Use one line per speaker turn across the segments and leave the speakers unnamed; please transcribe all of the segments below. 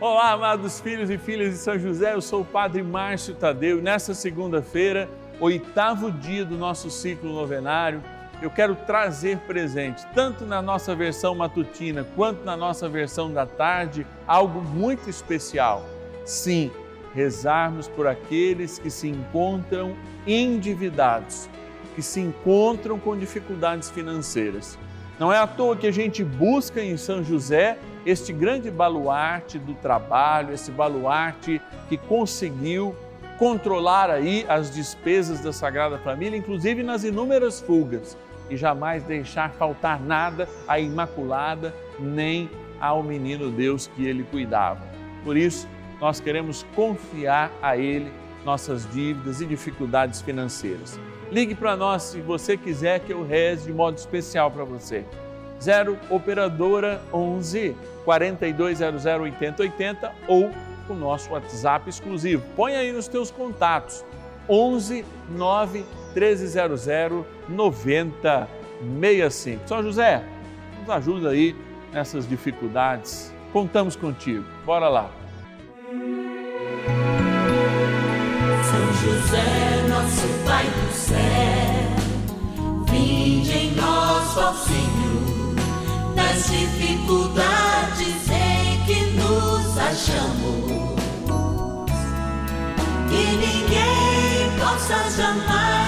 Olá, amados filhos e filhas de São José, eu sou o Padre Márcio Tadeu e nessa segunda-feira, oitavo dia do nosso ciclo novenário, eu quero trazer presente, tanto na nossa versão matutina quanto na nossa versão da tarde, algo muito especial. Sim, rezarmos por aqueles que se encontram endividados, que se encontram com dificuldades financeiras. Não é à toa que a gente busca em São José este grande baluarte do trabalho, esse baluarte que conseguiu controlar aí as despesas da Sagrada Família, inclusive nas inúmeras fugas, e jamais deixar faltar nada à Imaculada, nem ao menino Deus que ele cuidava. Por isso, nós queremos confiar a ele nossas dívidas e dificuldades financeiras. Ligue para nós se você quiser que eu reze de modo especial para você. 0 Operadora 11 4200 8080 ou o nosso WhatsApp exclusivo. Põe aí nos teus contatos 11 9 1300 9065. São José, nos ajuda aí nessas dificuldades. Contamos contigo. Bora lá.
São José, nosso Pai do céu, vinde em nós, ó Senhor, nas dificuldades em que nos achamos. Que ninguém possa jamais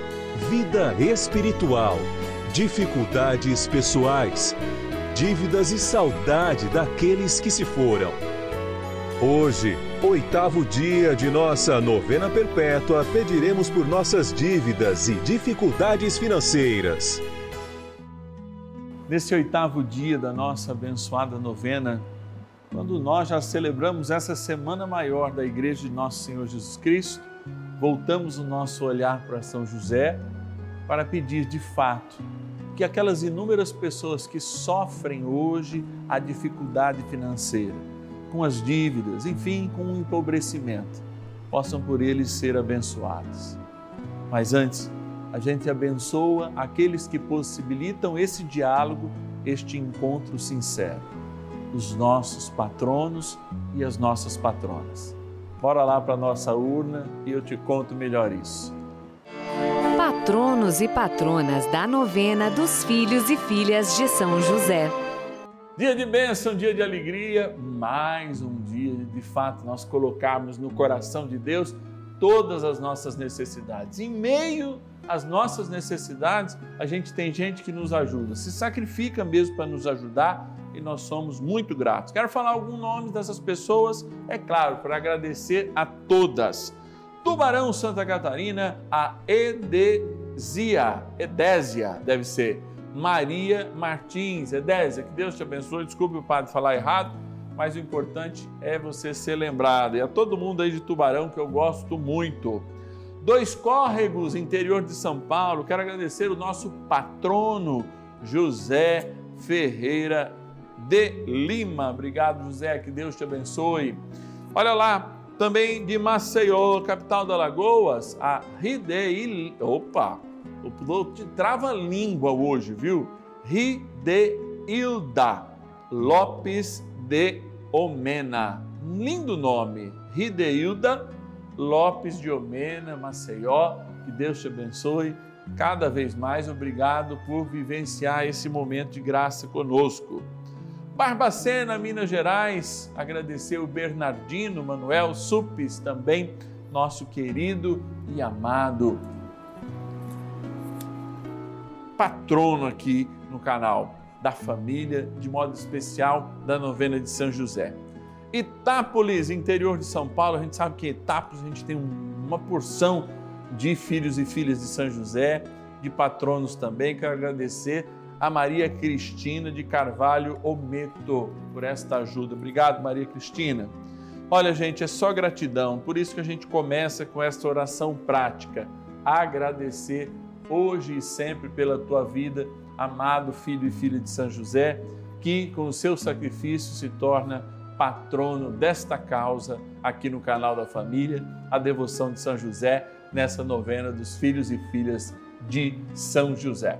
vida espiritual, dificuldades pessoais, dívidas e saudade daqueles que se foram. Hoje, oitavo dia de nossa novena perpétua, pediremos por nossas dívidas e dificuldades financeiras.
Nesse oitavo dia da nossa abençoada novena, quando nós já celebramos essa semana maior da Igreja de Nosso Senhor Jesus Cristo, voltamos o nosso olhar para São José para pedir de fato que aquelas inúmeras pessoas que sofrem hoje a dificuldade financeira, com as dívidas, enfim, com o empobrecimento, possam por eles ser abençoados. Mas antes, a gente abençoa aqueles que possibilitam esse diálogo, este encontro sincero, os nossos patronos e as nossas patronas. Bora lá para a nossa urna e eu te conto melhor isso.
Patronos e patronas da novena dos filhos e filhas de São José.
Dia de bênção, dia de alegria, mais um dia de fato nós colocarmos no coração de Deus todas as nossas necessidades. Em meio às nossas necessidades, a gente tem gente que nos ajuda, se sacrifica mesmo para nos ajudar e nós somos muito gratos. Quero falar algum nome dessas pessoas, é claro, para agradecer a todas. Tubarão, Santa Catarina, a Edezia, Edésia deve ser, Maria Martins, Edésia, que Deus te abençoe, desculpe o padre falar errado, mas o importante é você ser lembrado. E a todo mundo aí de Tubarão que eu gosto muito. Dois Córregos, interior de São Paulo, quero agradecer o nosso patrono José Ferreira de Lima. Obrigado, José, que Deus te abençoe. Olha lá, também de Maceió, capital da Lagoas, a Rideil. Opa, o te trava língua hoje, viu? Rideilda Lopes de Omena. Lindo nome, Rideilda Lopes de Omena, Maceió. Que Deus te abençoe cada vez mais. Obrigado por vivenciar esse momento de graça conosco. Barbacena, Minas Gerais, agradecer o Bernardino Manuel Supes também, nosso querido e amado patrono aqui no canal da família, de modo especial da novena de São José. Itápolis, interior de São Paulo, a gente sabe que em Itápolis a gente tem uma porção de filhos e filhas de São José, de patronos também. Quero agradecer a Maria Cristina de Carvalho Ometo por esta ajuda. Obrigado, Maria Cristina. Olha, gente, é só gratidão, por isso que a gente começa com esta oração prática. Agradecer hoje e sempre pela tua vida, amado filho e filha de São José, que com o seu sacrifício se torna patrono desta causa aqui no canal da família, a devoção de São José nessa novena dos filhos e filhas de São José.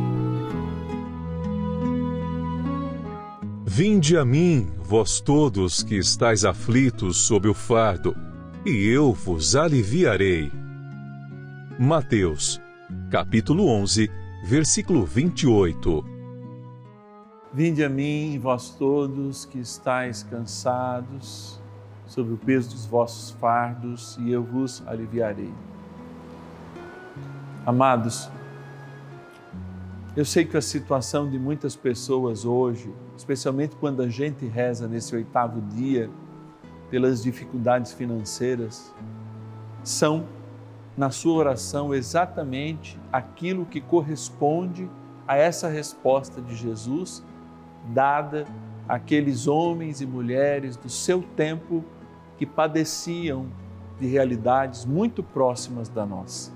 Vinde a mim, vós todos que estáis aflitos sob o fardo, e eu vos aliviarei. Mateus, capítulo 11, versículo 28.
Vinde a mim, vós todos que estáis cansados, sob o peso dos vossos fardos, e eu vos aliviarei. Amados, eu sei que a situação de muitas pessoas hoje, especialmente quando a gente reza nesse oitavo dia, pelas dificuldades financeiras, são, na sua oração, exatamente aquilo que corresponde a essa resposta de Jesus, dada àqueles homens e mulheres do seu tempo que padeciam de realidades muito próximas da nossa.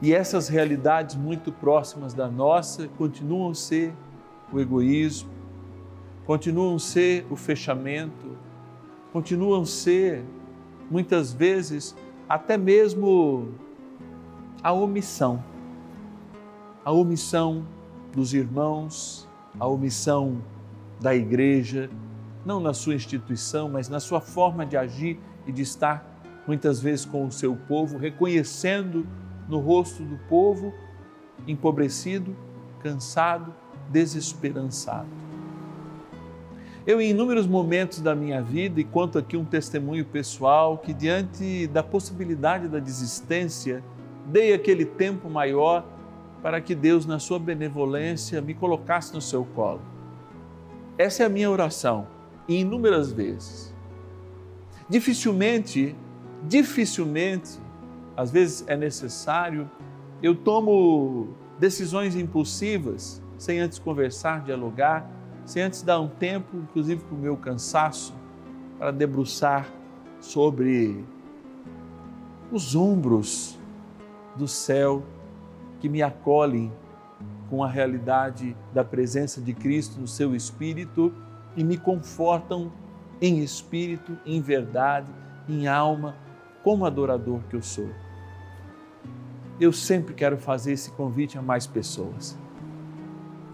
E essas realidades muito próximas da nossa continuam a ser o egoísmo, continuam ser o fechamento, continuam ser, muitas vezes, até mesmo a omissão. A omissão dos irmãos, a omissão da igreja, não na sua instituição, mas na sua forma de agir e de estar muitas vezes com o seu povo, reconhecendo no rosto do povo empobrecido, cansado, desesperançado. Eu, em inúmeros momentos da minha vida, e conto aqui um testemunho pessoal, que diante da possibilidade da desistência, dei aquele tempo maior para que Deus, na sua benevolência, me colocasse no seu colo. Essa é a minha oração, inúmeras vezes. Dificilmente, dificilmente, às vezes é necessário, eu tomo decisões impulsivas, sem antes conversar, dialogar, sem antes dar um tempo, inclusive para o meu cansaço, para debruçar sobre os ombros do céu que me acolhem com a realidade da presença de Cristo no seu espírito e me confortam em espírito, em verdade, em alma, como adorador que eu sou. Eu sempre quero fazer esse convite a mais pessoas,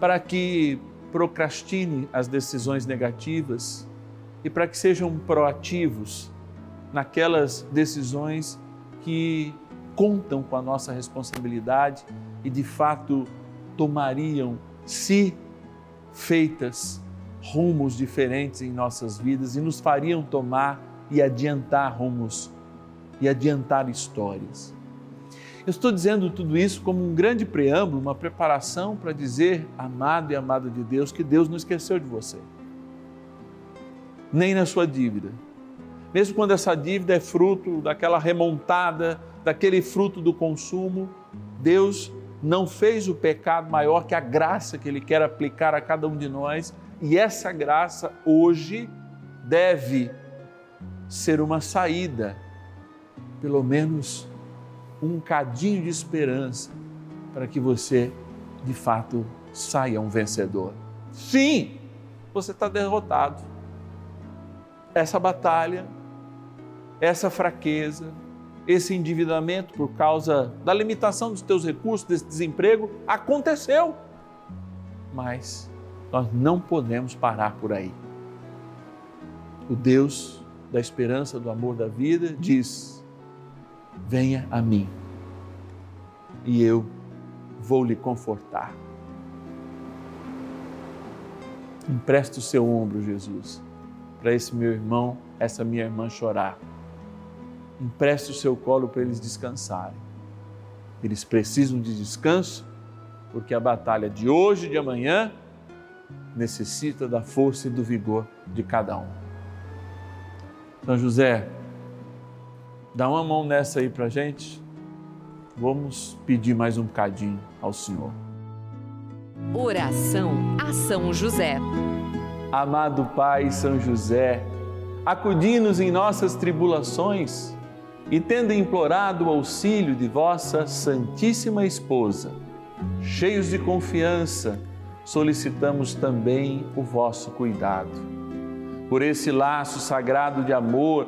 para que procrastine as decisões negativas e para que sejam proativos naquelas decisões que contam com a nossa responsabilidade e de fato tomariam, se feitas, rumos diferentes em nossas vidas e nos fariam tomar e adiantar rumos e adiantar histórias. Eu estou dizendo tudo isso como um grande preâmbulo, uma preparação para dizer, amado e amada de Deus, que Deus não esqueceu de você, nem na sua dívida. Mesmo quando essa dívida é fruto daquela remontada, daquele fruto do consumo, Deus não fez o pecado maior que a graça que Ele quer aplicar a cada um de nós, e essa graça hoje deve ser uma saída, pelo menos um cadinho de esperança para que você, de fato, saia um vencedor. Sim, você está derrotado. Essa batalha, essa fraqueza, esse endividamento por causa da limitação dos teus recursos, desse desemprego, aconteceu. Mas nós não podemos parar por aí. O Deus da esperança, do amor, da vida diz: venha a mim e eu vou lhe confortar. Empresta o seu ombro, Jesus, para esse meu irmão, essa minha irmã chorar. Empresta o seu colo para eles descansarem. Eles precisam de descanso, porque a batalha de hoje e de amanhã necessita da força e do vigor de cada um. São José, Dá uma mão nessa aí para gente. Vamos pedir mais um bocadinho ao Senhor.
Oração a São José.
Amado Pai São José, acudi-nos em nossas tribulações e, tendo implorado o auxílio de vossa Santíssima Esposa, cheios de confiança, solicitamos também o vosso cuidado. Por esse laço sagrado de amor,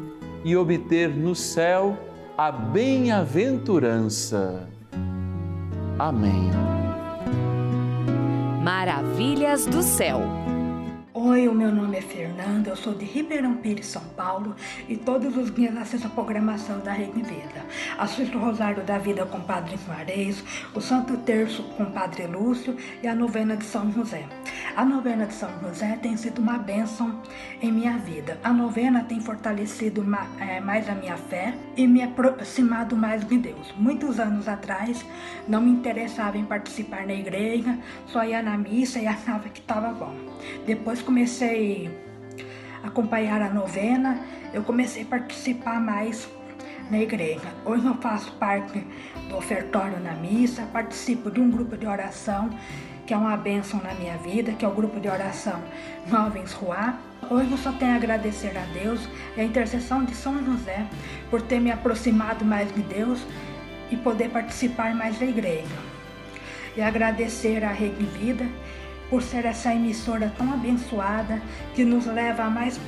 e obter no céu a bem-aventurança. Amém.
Maravilhas do céu.
Oi, o meu nome é Fernanda, eu sou de Ribeirão Pires, São Paulo e todos os dias assisto a programação da Rede Vida. Assisto o Rosário da Vida com o Padre Juarez, o Santo Terço com o Padre Lúcio e a novena de São José. A novena de São José tem sido uma bênção em minha vida. A novena tem fortalecido mais a minha fé e me aproximado mais de Deus. Muitos anos atrás não me interessava em participar na igreja, só ia na missa e achava que estava bom. Depois comecei a acompanhar a novena, eu comecei a participar mais na igreja. Hoje eu faço parte do ofertório na missa, participo de um grupo de oração que é uma bênção na minha vida, que é o grupo de oração Jovens Ruá. Hoje eu só tenho a agradecer a Deus e a intercessão de São José por ter me aproximado mais de Deus e poder participar mais da igreja. E agradecer a Rede Vida por ser essa emissora tão abençoada que nos leva mais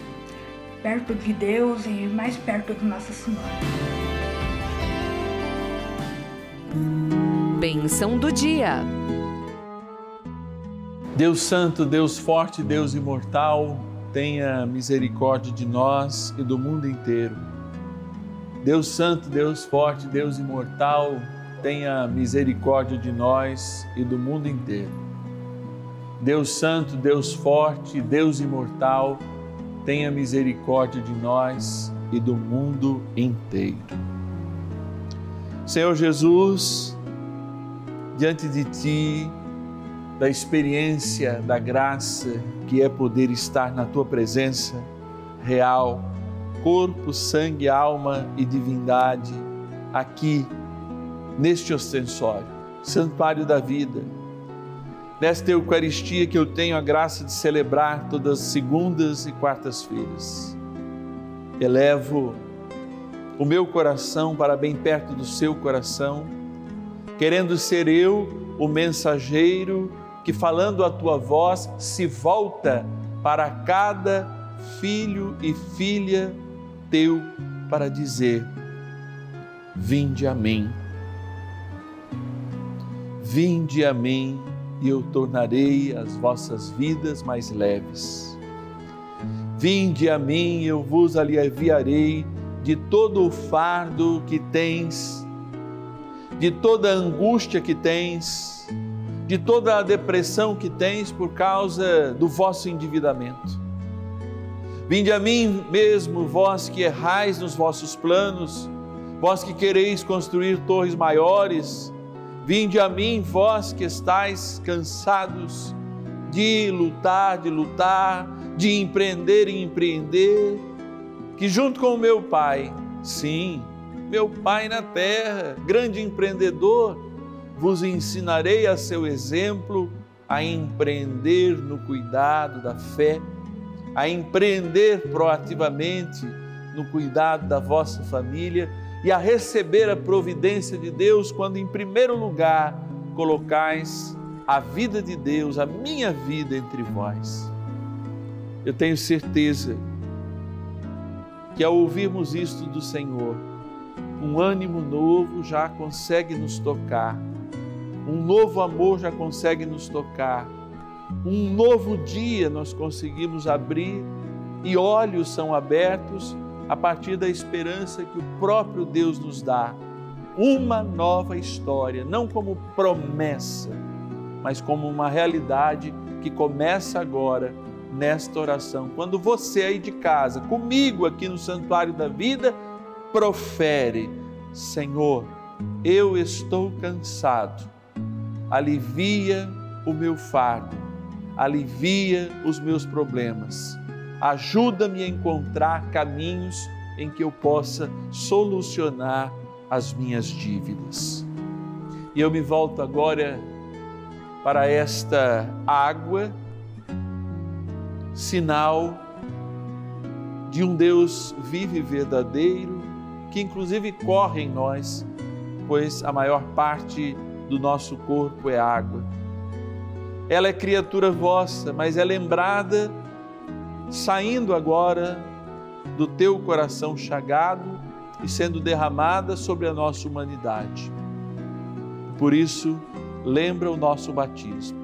perto de Deus e mais perto de Nossa Senhora.
Benção do dia.
Deus Santo, Deus Forte, Deus Imortal, tenha misericórdia de nós e do mundo inteiro. Deus Santo, Deus Forte, Deus Imortal, tenha misericórdia de nós e do mundo inteiro. Deus Santo, Deus Forte, Deus Imortal, tenha misericórdia de nós e do mundo inteiro. Senhor Jesus, diante de Ti, da experiência da graça que é poder estar na tua presença real, corpo, sangue, alma e divindade, aqui, neste ostensório, santuário da vida. Nesta Eucaristia que eu tenho a graça de celebrar todas as segundas e quartas-feiras. Elevo o meu coração para bem perto do seu coração, querendo ser eu o mensageiro que falando a tua voz se volta para cada filho e filha teu para dizer: Vinde a mim. Vinde a mim e eu tornarei as vossas vidas mais leves. Vinde a mim eu vos aliviarei de todo o fardo que tens, de toda a angústia que tens de toda a depressão que tens por causa do vosso endividamento. Vinde a mim mesmo, vós que errais nos vossos planos, vós que quereis construir torres maiores, vinde a mim, vós que estáis cansados de lutar, de lutar, de empreender e empreender, que junto com o meu Pai, sim, meu Pai na terra, grande empreendedor, vos ensinarei a seu exemplo a empreender no cuidado da fé, a empreender proativamente no cuidado da vossa família e a receber a providência de Deus quando, em primeiro lugar, colocais a vida de Deus, a minha vida entre vós. Eu tenho certeza que ao ouvirmos isto do Senhor, um ânimo novo já consegue nos tocar um novo amor já consegue nos tocar, um novo dia nós conseguimos abrir e olhos são abertos a partir da esperança que o próprio Deus nos dá. Uma nova história, não como promessa, mas como uma realidade que começa agora nesta oração. Quando você aí de casa, comigo aqui no Santuário da Vida, profere: Senhor, eu estou cansado alivia o meu fardo, alivia os meus problemas, ajuda-me a encontrar caminhos em que eu possa solucionar as minhas dívidas. E eu me volto agora para esta água, sinal de um Deus vivo e verdadeiro, que inclusive corre em nós, pois a maior parte do nosso corpo é água. Ela é criatura vossa, mas é lembrada saindo agora do teu coração chagado e sendo derramada sobre a nossa humanidade. Por isso, lembra o nosso batismo.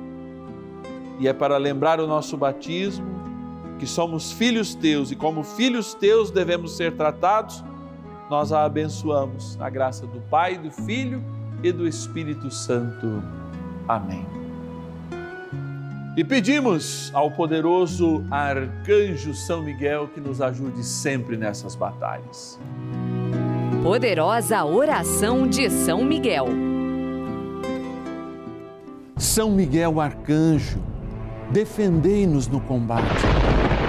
E é para lembrar o nosso batismo que somos filhos teus e como filhos teus devemos ser tratados, nós a abençoamos na graça do Pai, do Filho e do Espírito Santo. Amém. E pedimos ao poderoso arcanjo São Miguel que nos ajude sempre nessas batalhas.
Poderosa oração de São Miguel.
São Miguel arcanjo, defendei-nos no combate.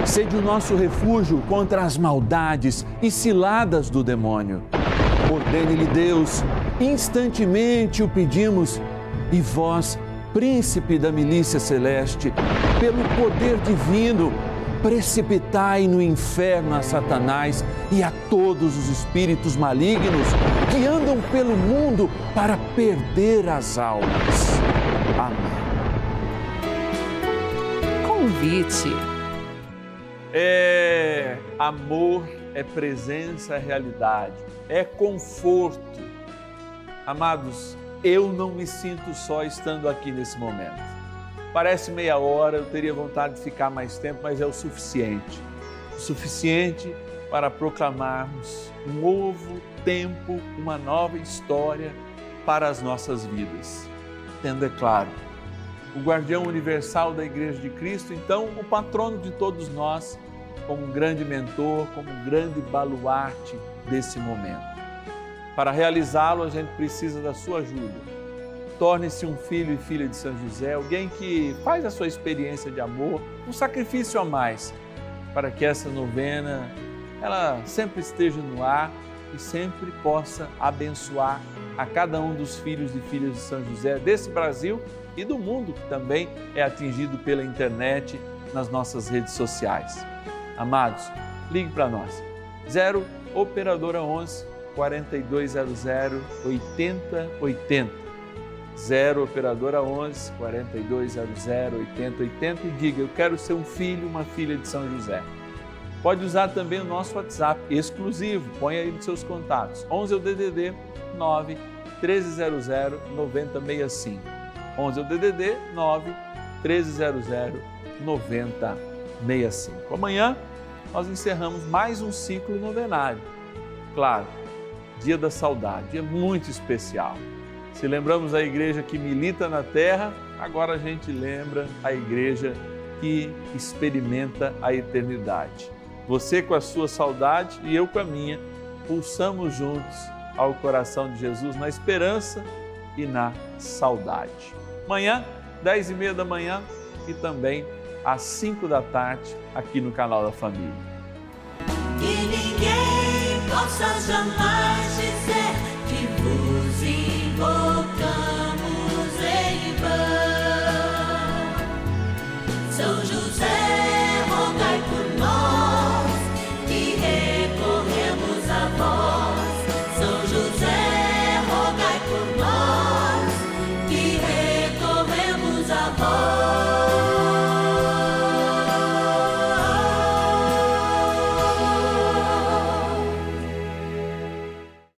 Sede o nosso refúgio contra as maldades e ciladas do demônio. Ordene-lhe Deus, instantemente o pedimos, e vós, príncipe da milícia celeste, pelo poder divino, precipitai no inferno a Satanás e a todos os espíritos malignos que andam pelo mundo para perder as almas. Amém.
Convite.
É amor, é presença, é realidade, é conforto. Amados, eu não me sinto só estando aqui nesse momento. Parece meia hora, eu teria vontade de ficar mais tempo, mas é o suficiente. O suficiente para proclamarmos um novo tempo, uma nova história para as nossas vidas. Tendo, é claro, o guardião universal da Igreja de Cristo, então o patrono de todos nós, como um grande mentor, como um grande baluarte desse momento. Para realizá-lo, a gente precisa da sua ajuda. Torne-se um filho e filha de São José, alguém que faz a sua experiência de amor, um sacrifício a mais, para que essa novena ela sempre esteja no ar e sempre possa abençoar a cada um dos filhos e filhas de São José desse Brasil e do mundo que também é atingido pela internet nas nossas redes sociais. Amados, ligue para nós. 0 operadora 11 4200 8080. 0 operadora 11 4200 8080 e diga: Eu quero ser um filho, uma filha de São José. Pode usar também o nosso WhatsApp exclusivo, põe aí nos seus contatos. 11 é o DDD 9 1300 9065. 11 é o DDD 9 1300 9065. Amanhã nós encerramos mais um ciclo novenário. Claro, Dia da Saudade, dia muito especial. Se lembramos a igreja que milita na terra, agora a gente lembra a igreja que experimenta a eternidade. Você com a sua saudade e eu com a minha, pulsamos juntos ao coração de Jesus na esperança e na saudade. Amanhã, dez e meia da manhã e também às cinco da tarde aqui no canal da Família.
Que ninguém possa jamais dizer